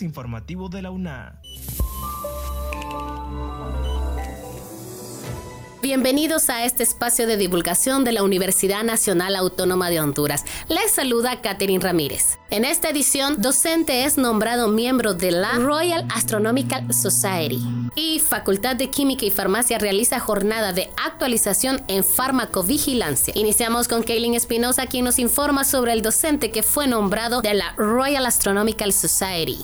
informativo de la UNA. Bienvenidos a este espacio de divulgación de la Universidad Nacional Autónoma de Honduras. Les saluda Catherine Ramírez. En esta edición, docente es nombrado miembro de la Royal Astronomical Society y Facultad de Química y Farmacia realiza jornada de actualización en farmacovigilancia. Iniciamos con Kaylin Espinosa, quien nos informa sobre el docente que fue nombrado de la Royal Astronomical Society.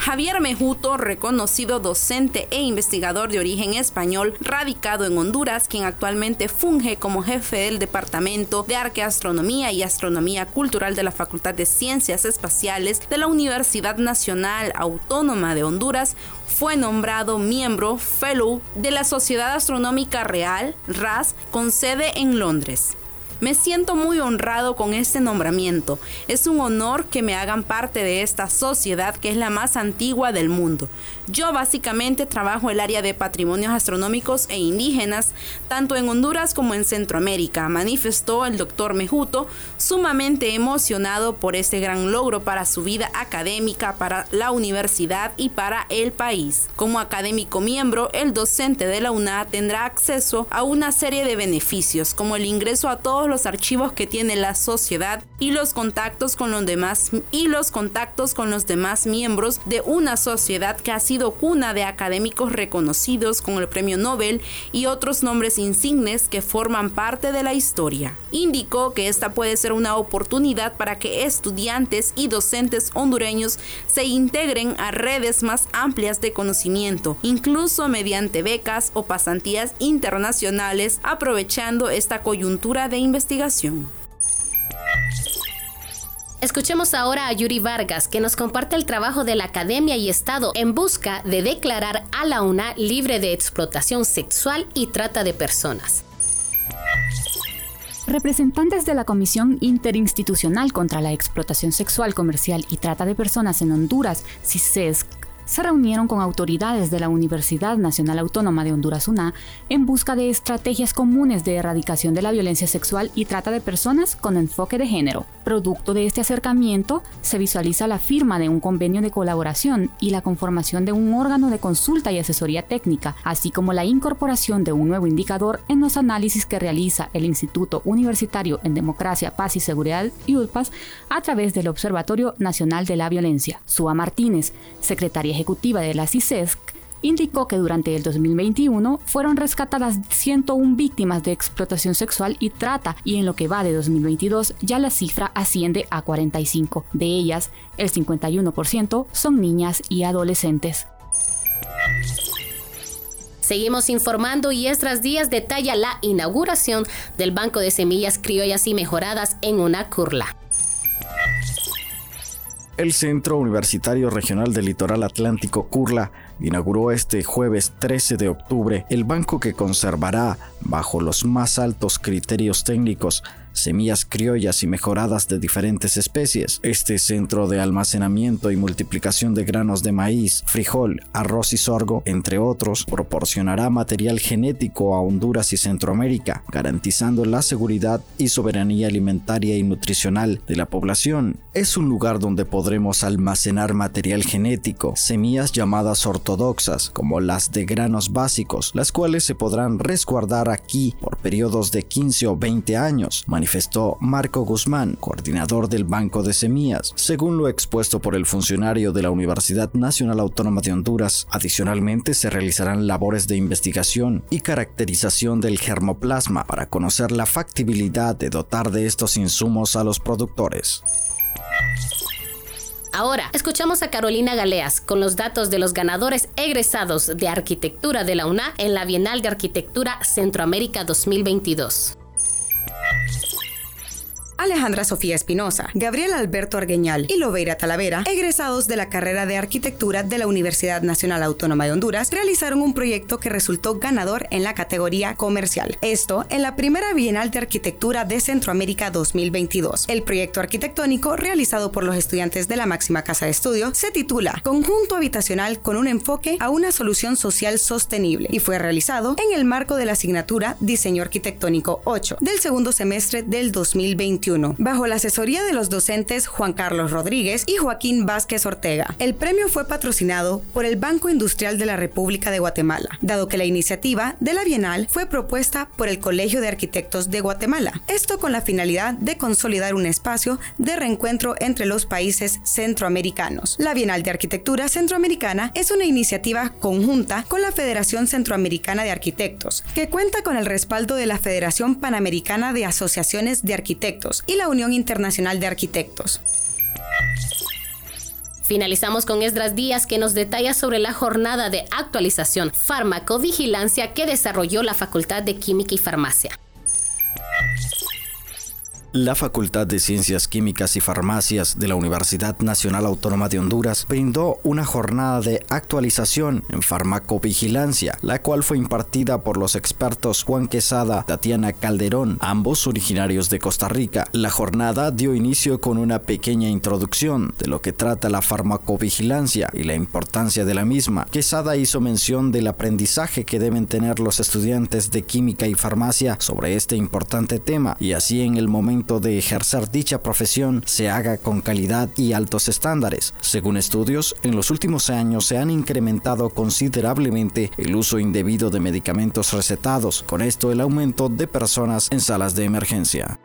Javier Mejuto, reconocido docente e investigador de origen español, radicado en Honduras, quien actualmente funge como jefe del Departamento de Arqueastronomía y Astronomía Cultural de la Facultad de Ciencias Espaciales de la Universidad Nacional Autónoma de Honduras, fue nombrado miembro Fellow de la Sociedad Astronómica Real, RAS, con sede en Londres. Me siento muy honrado con este nombramiento. Es un honor que me hagan parte de esta sociedad que es la más antigua del mundo. Yo básicamente trabajo el área de patrimonios astronómicos e indígenas, tanto en Honduras como en Centroamérica, manifestó el doctor Mejuto, sumamente emocionado por este gran logro para su vida académica, para la universidad y para el país. Como académico miembro, el docente de la UNA tendrá acceso a una serie de beneficios, como el ingreso a todos los archivos que tiene la sociedad y los contactos con los demás y los contactos con los demás miembros de una sociedad que ha sido cuna de académicos reconocidos con el Premio Nobel y otros nombres insignes que forman parte de la historia. Indicó que esta puede ser una oportunidad para que estudiantes y docentes hondureños se integren a redes más amplias de conocimiento, incluso mediante becas o pasantías internacionales, aprovechando esta coyuntura de investigación investigación. Escuchemos ahora a Yuri Vargas, que nos comparte el trabajo de la Academia y Estado en busca de declarar a la UNA libre de explotación sexual y trata de personas. Representantes de la Comisión Interinstitucional contra la Explotación Sexual, Comercial y Trata de Personas en Honduras, CISESC, se reunieron con autoridades de la Universidad Nacional Autónoma de Honduras UNA en busca de estrategias comunes de erradicación de la violencia sexual y trata de personas con enfoque de género. Producto de este acercamiento se visualiza la firma de un convenio de colaboración y la conformación de un órgano de consulta y asesoría técnica, así como la incorporación de un nuevo indicador en los análisis que realiza el Instituto Universitario en Democracia, Paz y Seguridad ULPAS a través del Observatorio Nacional de la Violencia. Sua Martínez, secretaria ejecutiva de la CISESC, indicó que durante el 2021 fueron rescatadas 101 víctimas de explotación sexual y trata y en lo que va de 2022 ya la cifra asciende a 45. De ellas, el 51% son niñas y adolescentes. Seguimos informando y Estras Díaz detalla la inauguración del Banco de Semillas Criollas y Mejoradas en una curla. El Centro Universitario Regional del Litoral Atlántico Curla inauguró este jueves 13 de octubre el banco que conservará, bajo los más altos criterios técnicos, semillas criollas y mejoradas de diferentes especies. Este centro de almacenamiento y multiplicación de granos de maíz, frijol, arroz y sorgo, entre otros, proporcionará material genético a Honduras y Centroamérica, garantizando la seguridad y soberanía alimentaria y nutricional de la población. Es un lugar donde podremos almacenar material genético, semillas llamadas ortodoxas, como las de granos básicos, las cuales se podrán resguardar aquí por periodos de 15 o 20 años, manifestó Marco Guzmán, coordinador del Banco de Semillas. Según lo expuesto por el funcionario de la Universidad Nacional Autónoma de Honduras, adicionalmente se realizarán labores de investigación y caracterización del germoplasma para conocer la factibilidad de dotar de estos insumos a los productores. Ahora, escuchamos a Carolina Galeas con los datos de los ganadores egresados de arquitectura de la UNA en la Bienal de Arquitectura Centroamérica 2022. Alejandra Sofía Espinosa, Gabriel Alberto Argueñal y Loveira Talavera, egresados de la carrera de arquitectura de la Universidad Nacional Autónoma de Honduras, realizaron un proyecto que resultó ganador en la categoría comercial. Esto en la primera Bienal de Arquitectura de Centroamérica 2022. El proyecto arquitectónico realizado por los estudiantes de la máxima casa de estudio se titula Conjunto habitacional con un enfoque a una solución social sostenible y fue realizado en el marco de la asignatura Diseño Arquitectónico 8 del segundo semestre del 2021 2021, bajo la asesoría de los docentes Juan Carlos Rodríguez y Joaquín Vázquez Ortega. El premio fue patrocinado por el Banco Industrial de la República de Guatemala, dado que la iniciativa de la Bienal fue propuesta por el Colegio de Arquitectos de Guatemala. Esto con la finalidad de consolidar un espacio de reencuentro entre los países centroamericanos. La Bienal de Arquitectura Centroamericana es una iniciativa conjunta con la Federación Centroamericana de Arquitectos, que cuenta con el respaldo de la Federación Panamericana de Asociaciones de Arquitectos y la Unión Internacional de Arquitectos. Finalizamos con Esdras Díaz que nos detalla sobre la jornada de actualización farmacovigilancia que desarrolló la Facultad de Química y Farmacia. La Facultad de Ciencias Químicas y Farmacias de la Universidad Nacional Autónoma de Honduras brindó una jornada de actualización en farmacovigilancia, la cual fue impartida por los expertos Juan Quesada, Tatiana Calderón, ambos originarios de Costa Rica. La jornada dio inicio con una pequeña introducción de lo que trata la farmacovigilancia y la importancia de la misma. Quesada hizo mención del aprendizaje que deben tener los estudiantes de química y farmacia sobre este importante tema y así en el de ejercer dicha profesión se haga con calidad y altos estándares. Según estudios, en los últimos años se han incrementado considerablemente el uso indebido de medicamentos recetados, con esto el aumento de personas en salas de emergencia.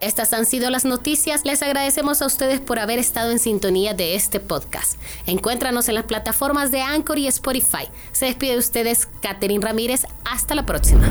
Estas han sido las noticias. Les agradecemos a ustedes por haber estado en sintonía de este podcast. Encuéntranos en las plataformas de Anchor y Spotify. Se despide de ustedes Catherine Ramírez. Hasta la próxima.